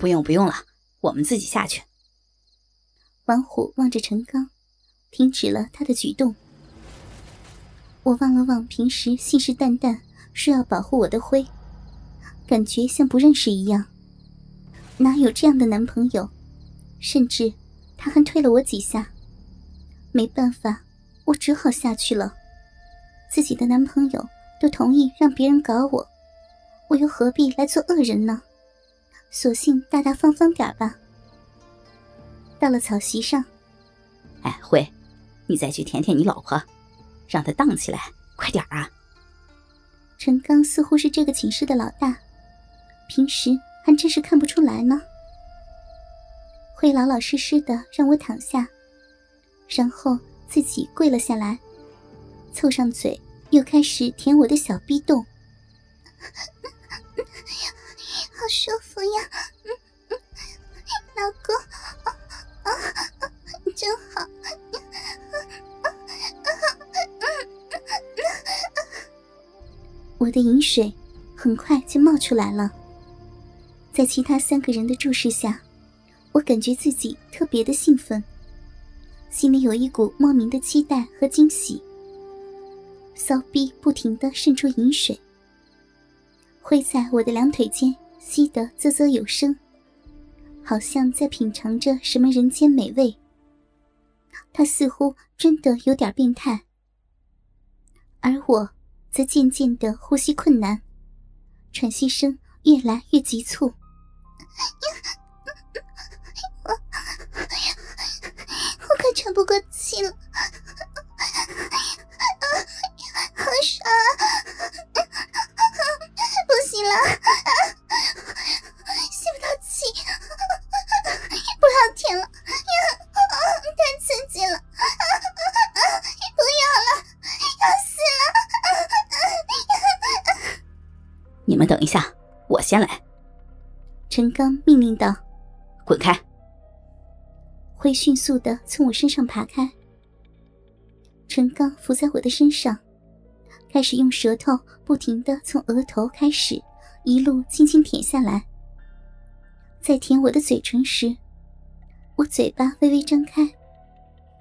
不用不用了，我们自己下去。王虎望着陈刚，停止了他的举动。我望了望平时信誓旦旦说要保护我的辉，感觉像不认识一样。哪有这样的男朋友？甚至他还推了我几下。没办法，我只好下去了。自己的男朋友都同意让别人搞我，我又何必来做恶人呢？索性大大方方点吧。到了草席上，哎，慧，你再去舔舔你老婆，让她荡起来，快点啊！陈刚似乎是这个寝室的老大，平时还真是看不出来呢。会老老实实的让我躺下，然后自己跪了下来，凑上嘴，又开始舔我的小逼洞，好舒服呀！嗯嗯老公。啊啊真好，我的饮水很快就冒出来了。在其他三个人的注视下，我感觉自己特别的兴奋，心里有一股莫名的期待和惊喜。骚逼不停的渗出饮水，会在我的两腿间吸得啧啧有声，好像在品尝着什么人间美味。他似乎真的有点变态，而我则渐渐的呼吸困难，喘息声越来越急促。我我快喘不过气了，好爽，不行了。等一下，我先来。”陈刚命令道，“滚开！”会迅速的从我身上爬开。陈刚伏在我的身上，开始用舌头不停的从额头开始，一路轻轻舔下来。在舔我的嘴唇时，我嘴巴微微张开，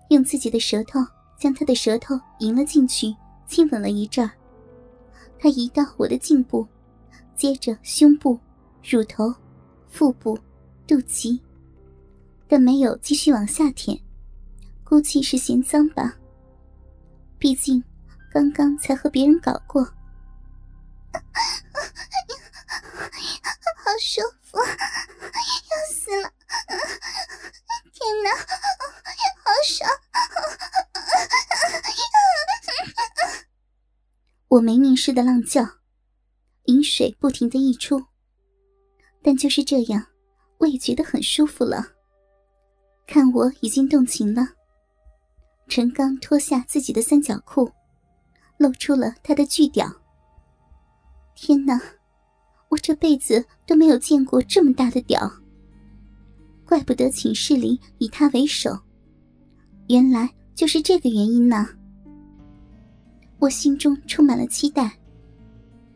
用自己的舌头将他的舌头迎了进去，亲吻了一阵儿。他移到我的颈部。接着胸部、乳头、腹部、肚脐，但没有继续往下舔，估计是嫌脏吧。毕竟刚刚才和别人搞过，好舒服，要死了！天哪，好爽！我没命似的浪叫。水不停的溢出，但就是这样，我也觉得很舒服了。看我已经动情了，陈刚脱下自己的三角裤，露出了他的巨屌。天哪，我这辈子都没有见过这么大的屌，怪不得寝室里以他为首，原来就是这个原因呢。我心中充满了期待。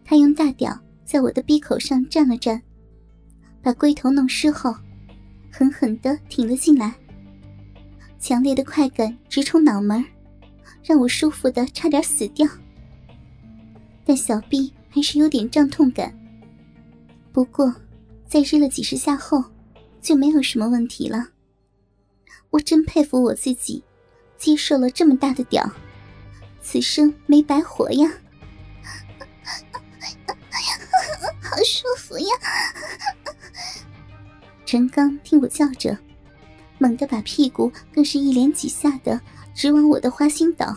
他用大屌在我的鼻口上蘸了蘸，把龟头弄湿后，狠狠地挺了进来。强烈的快感直冲脑门，让我舒服的差点死掉。但小臂还是有点胀痛感。不过，在日了几十下后，就没有什么问题了。我真佩服我自己，接受了这么大的屌，此生没白活呀。好舒服呀！陈刚听我叫着，猛地把屁股更是一连几下的直往我的花心倒，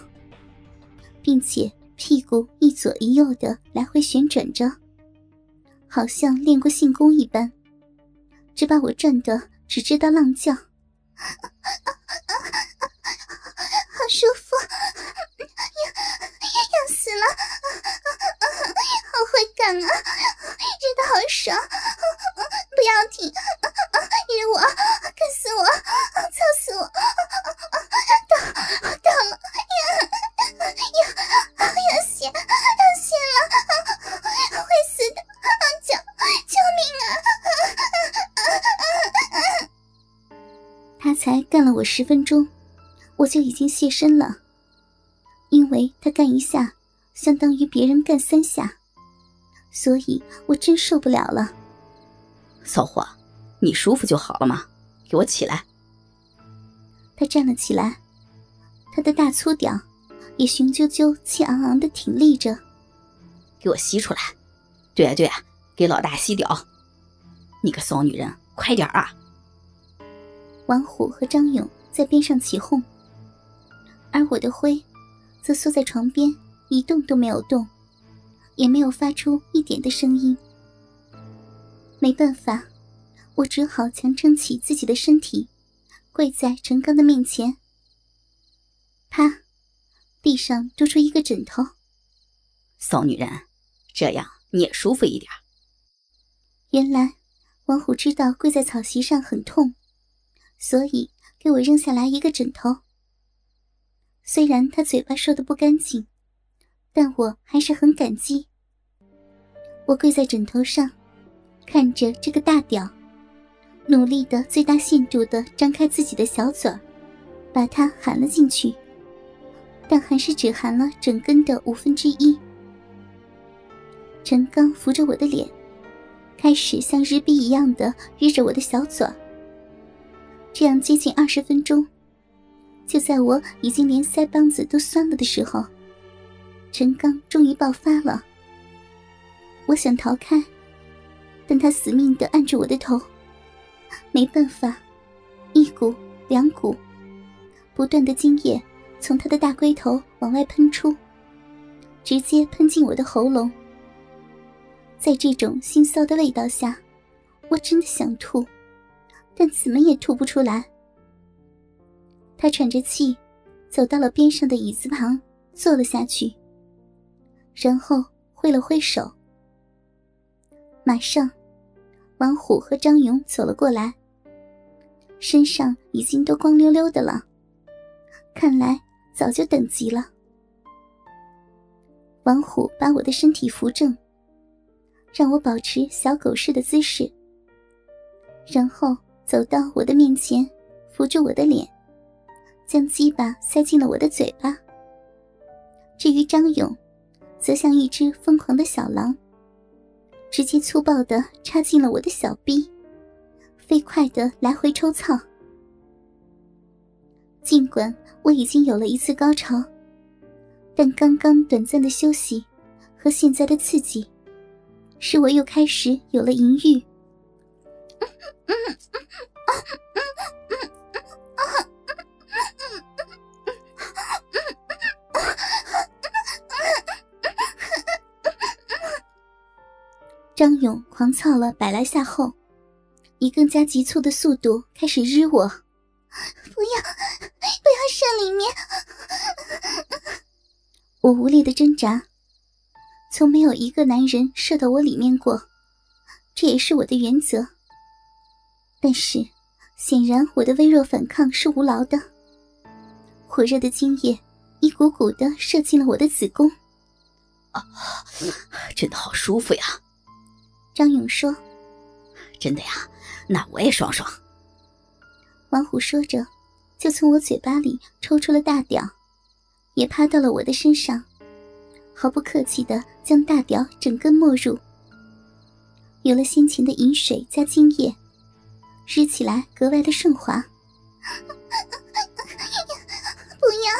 并且屁股一左一右的来回旋转着，好像练过性功一般，这把我震得只知道浪叫，好舒服，要要死了，好会干啊！真的好爽，不要停，日我，干死我，操死我，到到了，要要要死要死了，会死的，救救命啊！他才干了我十分钟，我就已经现身了。因为他干一下，相当于别人干三下，所以我真受不了了。骚货，你舒服就好了嘛，给我起来。他站了起来，他的大粗屌也雄赳赳、气昂昂的挺立着。给我吸出来！对啊对啊，给老大吸屌！你个骚女人，快点啊！王虎和张勇在边上起哄，而我的灰则缩在床边，一动都没有动，也没有发出一点的声音。没办法，我只好强撑起自己的身体。跪在陈刚的面前，啪，地上多出一个枕头。骚女人，这样你也舒服一点。原来王虎知道跪在草席上很痛，所以给我扔下来一个枕头。虽然他嘴巴说的不干净，但我还是很感激。我跪在枕头上，看着这个大屌。努力的最大限度的张开自己的小嘴，把它含了进去，但还是只含了整根的五分之一。陈刚扶着我的脸，开始像日逼一样的日着我的小嘴。这样接近二十分钟，就在我已经连腮帮子都酸了的时候，陈刚终于爆发了。我想逃开，但他死命的按住我的头。没办法，一股两股，不断的精液从他的大龟头往外喷出，直接喷进我的喉咙。在这种腥臊的味道下，我真的想吐，但怎么也吐不出来。他喘着气，走到了边上的椅子旁，坐了下去，然后挥了挥手。马上。王虎和张勇走了过来，身上已经都光溜溜的了，看来早就等急了。王虎把我的身体扶正，让我保持小狗式的姿势，然后走到我的面前，扶住我的脸，将鸡巴塞进了我的嘴巴。至于张勇，则像一只疯狂的小狼。直接粗暴的插进了我的小臂，飞快的来回抽操。尽管我已经有了一次高潮，但刚刚短暂的休息和现在的刺激，使我又开始有了淫欲。张勇狂操了百来下后，以更加急促的速度开始日我。不要，不要射里面！我无力的挣扎。从没有一个男人射到我里面过，这也是我的原则。但是，显然我的微弱反抗是无劳的。火热的精液一股股的射进了我的子宫。啊，真的好舒服呀！张勇说：“真的呀，那我也爽爽。”王虎说着，就从我嘴巴里抽出了大屌，也趴到了我的身上，毫不客气的将大屌整根没入。有了先前的饮水加精液，吃起来格外的顺滑。不要，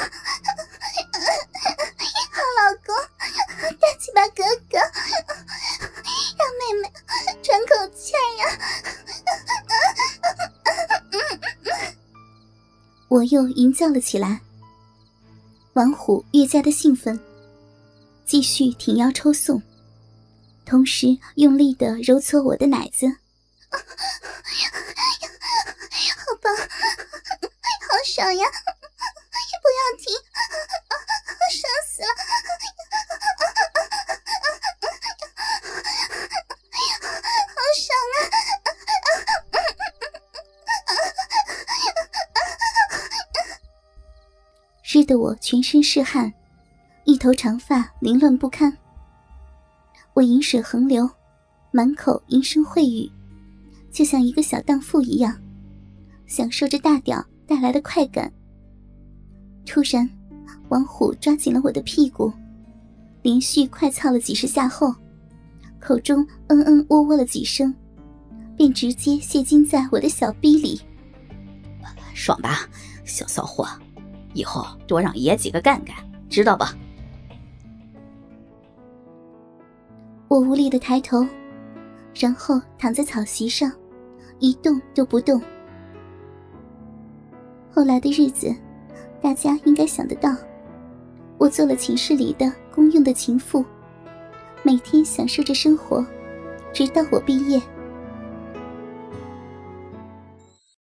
我又吟叫了起来。王虎越加的兴奋，继续挺腰抽送，同时用力的揉搓我的奶子。好棒，好爽呀！湿得我全身是汗，一头长发凌乱不堪。我饮水横流，满口淫声秽语，就像一个小荡妇一样，享受着大屌带来的快感。突然，王虎抓紧了我的屁股，连续快操了几十下后，口中嗯嗯喔喔了几声，便直接泄精在我的小逼里。爽吧，小骚货！以后多让爷几个干干，知道吧？我无力的抬头，然后躺在草席上，一动都不动。后来的日子，大家应该想得到，我做了寝室里的公用的情妇，每天享受着生活，直到我毕业。